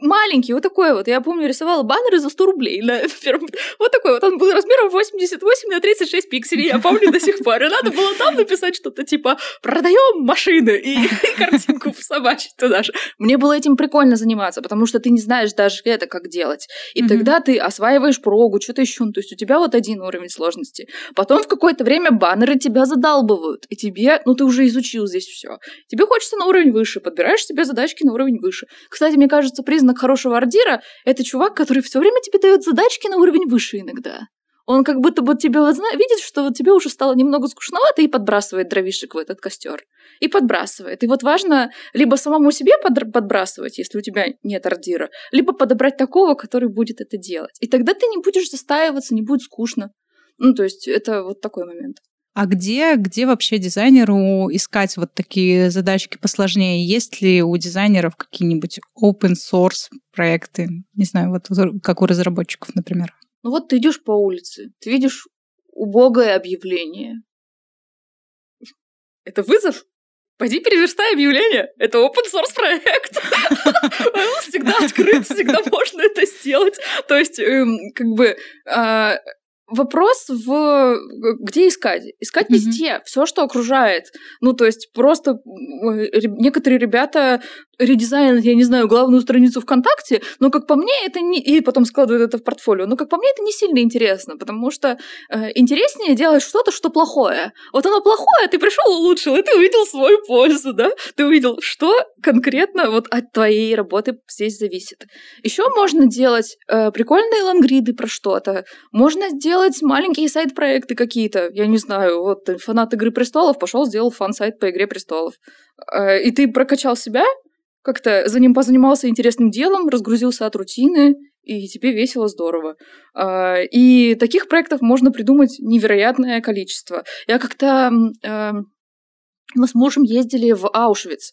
Маленький, вот такой вот. Я помню, рисовала баннеры за 100 рублей. На первом... Вот такой вот. Он был размером 88 на 36 пикселей. Я помню до сих пор. И надо было там написать что-то типа «Продаем машины» и, и картинку собачить туда же. Мне было этим прикольно заниматься, потому что ты не знаешь даже это, как делать. И mm-hmm. тогда ты осваиваешь прогу, что-то еще. Ну, то есть у тебя вот один уровень сложности. Потом в какое-то время баннеры которые тебя задалбывают, и тебе, ну ты уже изучил здесь все. Тебе хочется на уровень выше, подбираешь себе задачки на уровень выше. Кстати, мне кажется, признак хорошего ордира — это чувак, который все время тебе дает задачки на уровень выше иногда. Он как будто бы тебя вот, видит, что вот тебе уже стало немного скучновато и подбрасывает дровишек в этот костер. И подбрасывает. И вот важно либо самому себе под, подбрасывать, если у тебя нет ордира, либо подобрать такого, который будет это делать. И тогда ты не будешь застаиваться, не будет скучно. Ну, то есть это вот такой момент. А где, где вообще дизайнеру искать вот такие задачки посложнее? Есть ли у дизайнеров какие-нибудь open source проекты? Не знаю, вот как у разработчиков, например. Ну вот ты идешь по улице, ты видишь убогое объявление. Это вызов? Пойди переверстай объявление. Это open source проект. Всегда открыт, всегда можно это сделать. То есть, эм, как бы, а, вопрос в где искать? Искать mm-hmm. везде, все, что окружает. Ну, то есть просто некоторые ребята редизайнят, я не знаю, главную страницу ВКонтакте, но как по мне это не... И потом складывают это в портфолио. Но как по мне это не сильно интересно, потому что э, интереснее делать что-то, что плохое. Вот оно плохое, ты пришел улучшил, и ты увидел свою пользу, да? Ты увидел, что конкретно вот от твоей работы здесь зависит. Еще можно делать э, прикольные лангриды про что-то. Можно сделать маленькие сайт-проекты какие-то. Я не знаю, вот фанат Игры престолов пошел сделал фан-сайт по Игре престолов. Э, и ты прокачал себя, как-то за ним позанимался интересным делом, разгрузился от рутины, и тебе весело, здорово. А, и таких проектов можно придумать невероятное количество. Я как-то мы с мужем ездили в Аушвиц.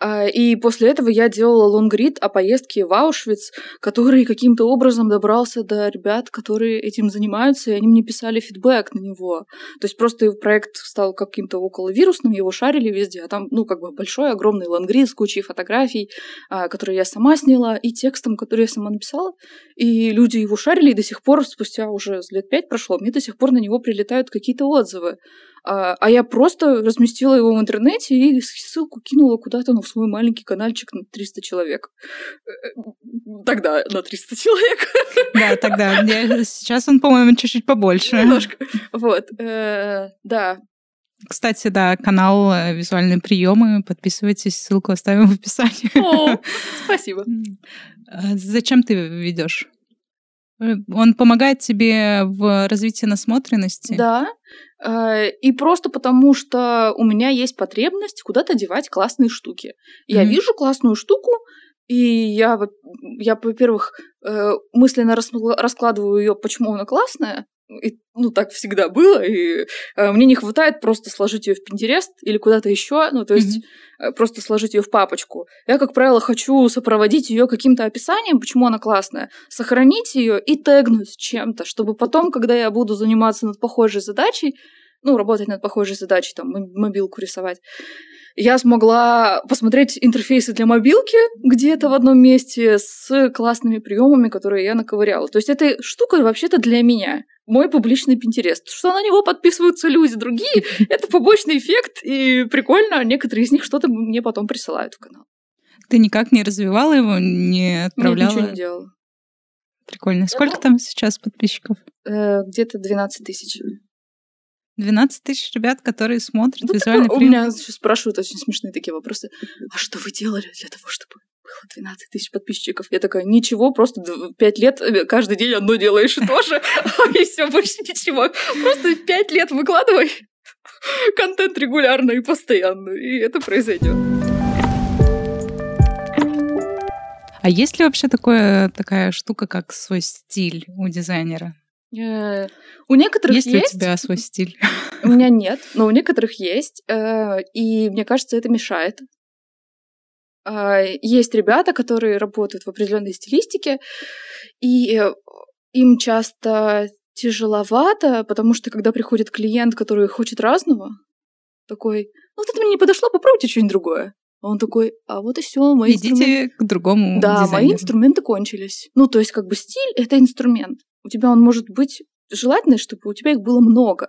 А, и после этого я делала лонгрид о поездке в Аушвиц, который каким-то образом добрался до ребят, которые этим занимаются, и они мне писали фидбэк на него. То есть просто проект стал каким-то околовирусным, его шарили везде, а там, ну, как бы большой, огромный лонгрид с кучей фотографий, а, которые я сама сняла, и текстом, который я сама написала. И люди его шарили, и до сих пор, спустя уже лет пять прошло, мне до сих пор на него прилетают какие-то отзывы. А, а я просто разместила его в интернете и ссылку кинула куда-то ну, в свой маленький каналчик на 300 человек. Э, э, тогда на 300 человек. Да, тогда. Сейчас он, по-моему, чуть-чуть побольше. Немножко. Вот. Э, да. Кстати, да, канал «Визуальные приемы». Подписывайтесь, ссылку оставим в описании. О, спасибо. А зачем ты ведешь? Он помогает тебе в развитии насмотренности? Да, Э, и просто потому, что у меня есть потребность куда-то девать классные штуки. Я mm-hmm. вижу классную штуку, и я, я во-первых, э, мысленно раскладываю ее, почему она классная, и, ну, так всегда было, и э, мне не хватает просто сложить ее в Pinterest или куда-то еще, ну, то есть mm-hmm. просто сложить ее в папочку. Я, как правило, хочу сопроводить ее каким-то описанием, почему она классная, сохранить ее и тегнуть чем-то, чтобы потом, когда я буду заниматься над похожей задачей, ну, работать над похожей задачей, там, мобилку рисовать, я смогла посмотреть интерфейсы для мобилки где-то в одном месте с классными приемами, которые я наковыряла. То есть эта штука вообще-то для меня мой публичный Пинтерест. Что на него подписываются люди другие, это побочный эффект, и прикольно, некоторые из них что-то мне потом присылают в канал. Ты никак не развивала его, не отправляла? Нет, ничего не делала. Прикольно. Сколько там сейчас подписчиков? Э, где-то 12 тысяч. 12 тысяч ребят, которые смотрят ну, визуальный У меня сейчас спрашивают очень смешные такие вопросы. А что вы делали для того, чтобы было 12 тысяч подписчиков. Я такая, ничего, просто 5 лет э, каждый день одно делаешь и тоже, и все, больше ничего. Просто 5 лет выкладывай контент регулярно и постоянно, и это произойдет. А есть ли вообще такое, такая штука, как свой стиль у дизайнера? Э, у некоторых есть. Есть ли у тебя свой стиль? У меня нет, но у некоторых есть. Э, и мне кажется, это мешает. А, есть ребята, которые работают в определенной стилистике, и им часто тяжеловато, потому что когда приходит клиент, который хочет разного, такой, ну вот это мне не подошло, попробуйте что-нибудь другое. А он такой, а вот и все, мои Идите инструменты... к другому Да, дизайнеру. мои инструменты кончились. Ну, то есть, как бы стиль — это инструмент. У тебя он может быть желательно, чтобы у тебя их было много.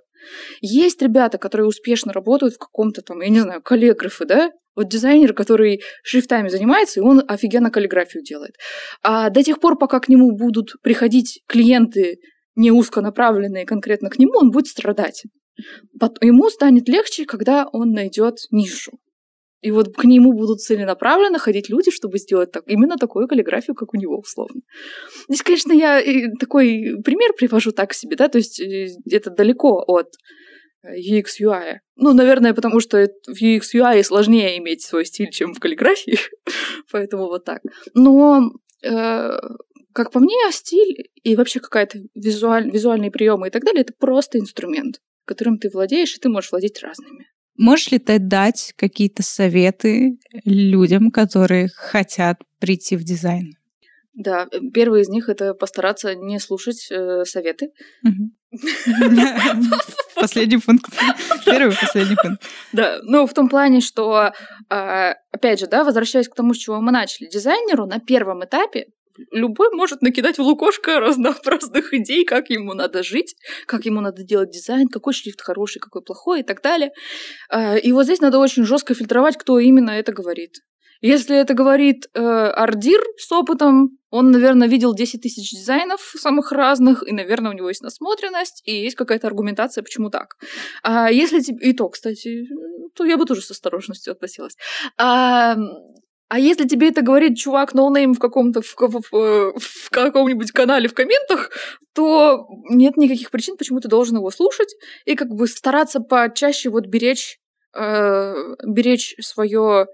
Есть ребята, которые успешно работают в каком-то там, я не знаю, каллиграфы, да? Вот дизайнер, который шрифтами занимается, и он офигенно каллиграфию делает. А до тех пор, пока к нему будут приходить клиенты, не узконаправленные конкретно к нему, он будет страдать. Ему станет легче, когда он найдет нишу. И вот к нему будут целенаправленно ходить люди, чтобы сделать так, именно такую каллиграфию, как у него, условно. Здесь, конечно, я такой пример привожу так себе, да, то есть э, это далеко от э, UX UI. Ну, наверное, потому что в UX UI сложнее иметь свой стиль, чем в каллиграфии, поэтому вот так. Но э, как по мне, стиль и вообще какая-то визуаль, визуальные приемы и так далее, это просто инструмент, которым ты владеешь, и ты можешь владеть разными. Можешь ли ты дать какие-то советы людям, которые хотят прийти в дизайн? Да, первый из них это постараться не слушать э, советы. Последний пункт. Первый последний пункт. Да, ну в том плане, что, а, опять же, да, возвращаясь к тому, с чего мы начали, дизайнеру на первом этапе любой может накидать в лукошко разнообразных идей, как ему надо жить, как ему надо делать дизайн, какой шрифт хороший, какой плохой и так далее. А, и вот здесь надо очень жестко фильтровать, кто именно это говорит. Если это говорит э, арт-дир с опытом, он, наверное, видел 10 тысяч дизайнов самых разных, и, наверное, у него есть насмотренность, и есть какая-то аргументация, почему так. А если тебе... И то, кстати, то я бы тоже с осторожностью относилась. А, а если тебе это говорит чувак no name в каком-то в, в, в, каком-нибудь канале в комментах, то нет никаких причин, почему ты должен его слушать и как бы стараться почаще вот беречь э, беречь свое,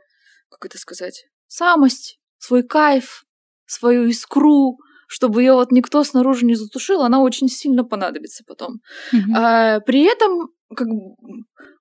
как это сказать, самость, свой кайф, свою искру, чтобы ее вот никто снаружи не затушил, она очень сильно понадобится потом. Mm-hmm. А, при этом как бы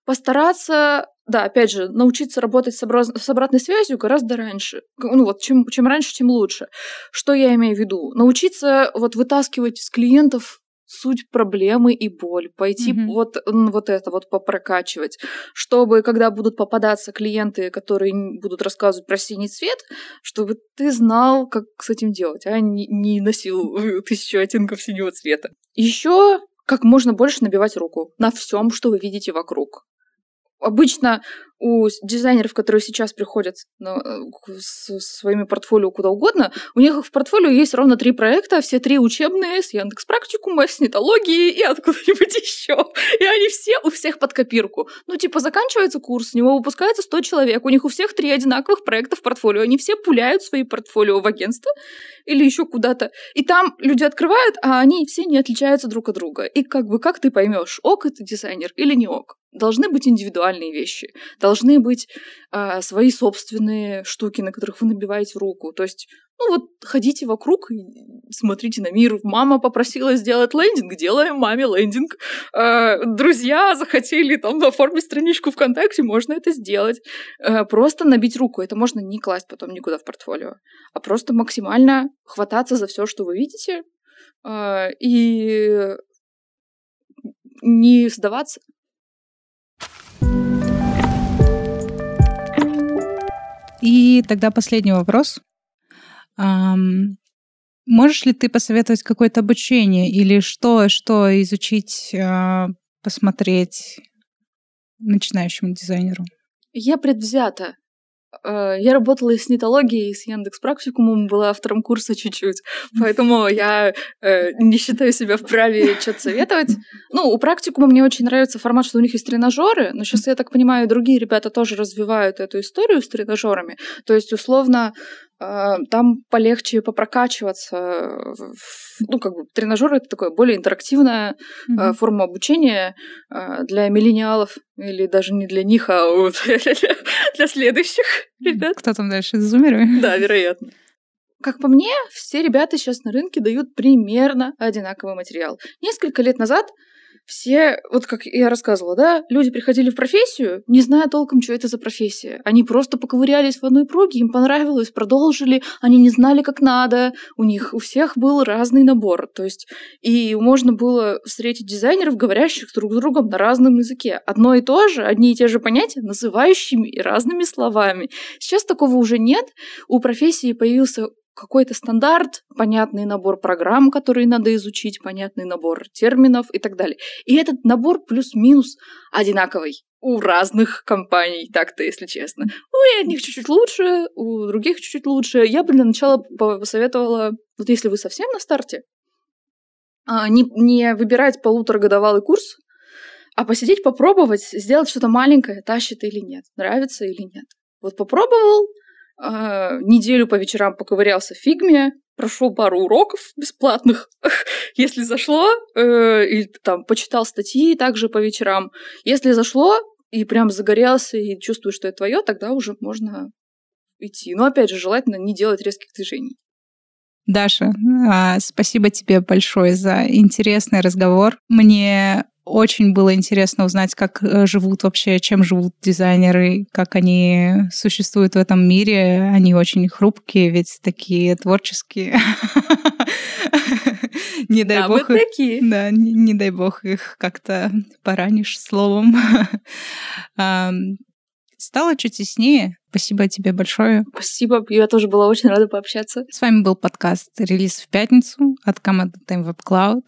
постараться да, опять же, научиться работать с, образ... с обратной связью гораздо раньше. Ну вот, чем, чем раньше, тем лучше. Что я имею в виду? Научиться вот вытаскивать из клиентов суть проблемы и боль, пойти mm-hmm. вот, вот это вот попрокачивать, чтобы, когда будут попадаться клиенты, которые будут рассказывать про синий цвет, чтобы ты знал, как с этим делать, а не, не носил тысячу оттенков синего цвета. Еще как можно больше набивать руку на всем, что вы видите вокруг обычно у дизайнеров, которые сейчас приходят на, с, со своими портфолио куда угодно, у них в портфолио есть ровно три проекта, все три учебные, с Яндекс Практикума, с Нетологии и откуда-нибудь еще. И они все у всех под копирку. Ну, типа, заканчивается курс, с него выпускается 100 человек, у них у всех три одинаковых проекта в портфолио, они все пуляют свои портфолио в агентство или еще куда-то. И там люди открывают, а они все не отличаются друг от друга. И как бы, как ты поймешь, ок это дизайнер или не ок? Должны быть индивидуальные вещи, должны быть э, свои собственные штуки, на которых вы набиваете руку. То есть, ну вот ходите вокруг и смотрите на мир. Мама попросила сделать лендинг, делаем маме лендинг. Э, друзья захотели там оформить страничку ВКонтакте, можно это сделать. Э, просто набить руку. Это можно не класть потом никуда в портфолио, а просто максимально хвататься за все, что вы видите, э, и не сдаваться. И тогда последний вопрос. Можешь ли ты посоветовать какое-то обучение или что, что изучить, uh, посмотреть начинающему дизайнеру? Я предвзята. Э, я работала и с нетологией, и с Яндекс Практикумом, была автором курса чуть-чуть, поэтому я э, не считаю себя вправе что-то советовать. Ну, у практикума мне очень нравится формат, что у них есть тренажеры, но сейчас, я так понимаю, другие ребята тоже развивают эту историю с тренажерами. То есть, условно, там полегче попрокачиваться. Ну, как бы тренажер это такое более интерактивная mm-hmm. форма обучения для миллениалов или даже не для них, а для следующих ребят. Кто там дальше? Зумеры? Да, вероятно. Как по мне, все ребята сейчас на рынке дают примерно одинаковый материал. Несколько лет назад все, вот как я рассказывала, да, люди приходили в профессию, не зная толком, что это за профессия. Они просто поковырялись в одной проге, им понравилось, продолжили, они не знали, как надо, у них у всех был разный набор. То есть, и можно было встретить дизайнеров, говорящих друг с другом на разном языке. Одно и то же, одни и те же понятия, называющими разными словами. Сейчас такого уже нет. У профессии появился какой-то стандарт, понятный набор программ, которые надо изучить, понятный набор терминов и так далее. И этот набор плюс-минус одинаковый у разных компаний, так-то, если честно. У одних чуть-чуть лучше, у других чуть-чуть лучше. Я бы для начала посоветовала, вот если вы совсем на старте, а, не, не выбирать полуторагодовалый курс, а посидеть, попробовать, сделать что-то маленькое, тащит или нет, нравится или нет. Вот попробовал, э, неделю по вечерам поковырялся в фигме, прошел пару уроков бесплатных, если зашло, э, и там почитал статьи также по вечерам. Если зашло, и прям загорелся, и чувствуешь, что это твое, тогда уже можно идти. Но опять же, желательно не делать резких движений. Даша, а, спасибо тебе большое за интересный разговор. Мне очень было интересно узнать, как э, живут вообще, чем живут дизайнеры, как они существуют в этом мире. Они очень хрупкие, ведь такие творческие. Не дай бог такие. Да, не, дай бог их как-то поранишь словом. Стало чуть яснее. Спасибо тебе большое. Спасибо, я тоже была очень рада пообщаться. С вами был подкаст «Релиз в пятницу» от команды Time Web Cloud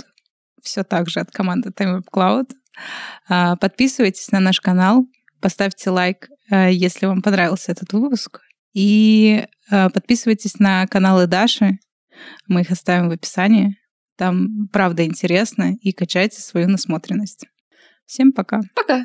все так же от команды Time Web Cloud. А, подписывайтесь на наш канал, поставьте лайк, э, если вам понравился этот выпуск. И э, подписывайтесь на каналы Даши. Мы их оставим в описании. Там правда интересно и качайте свою насмотренность. Всем пока. Пока.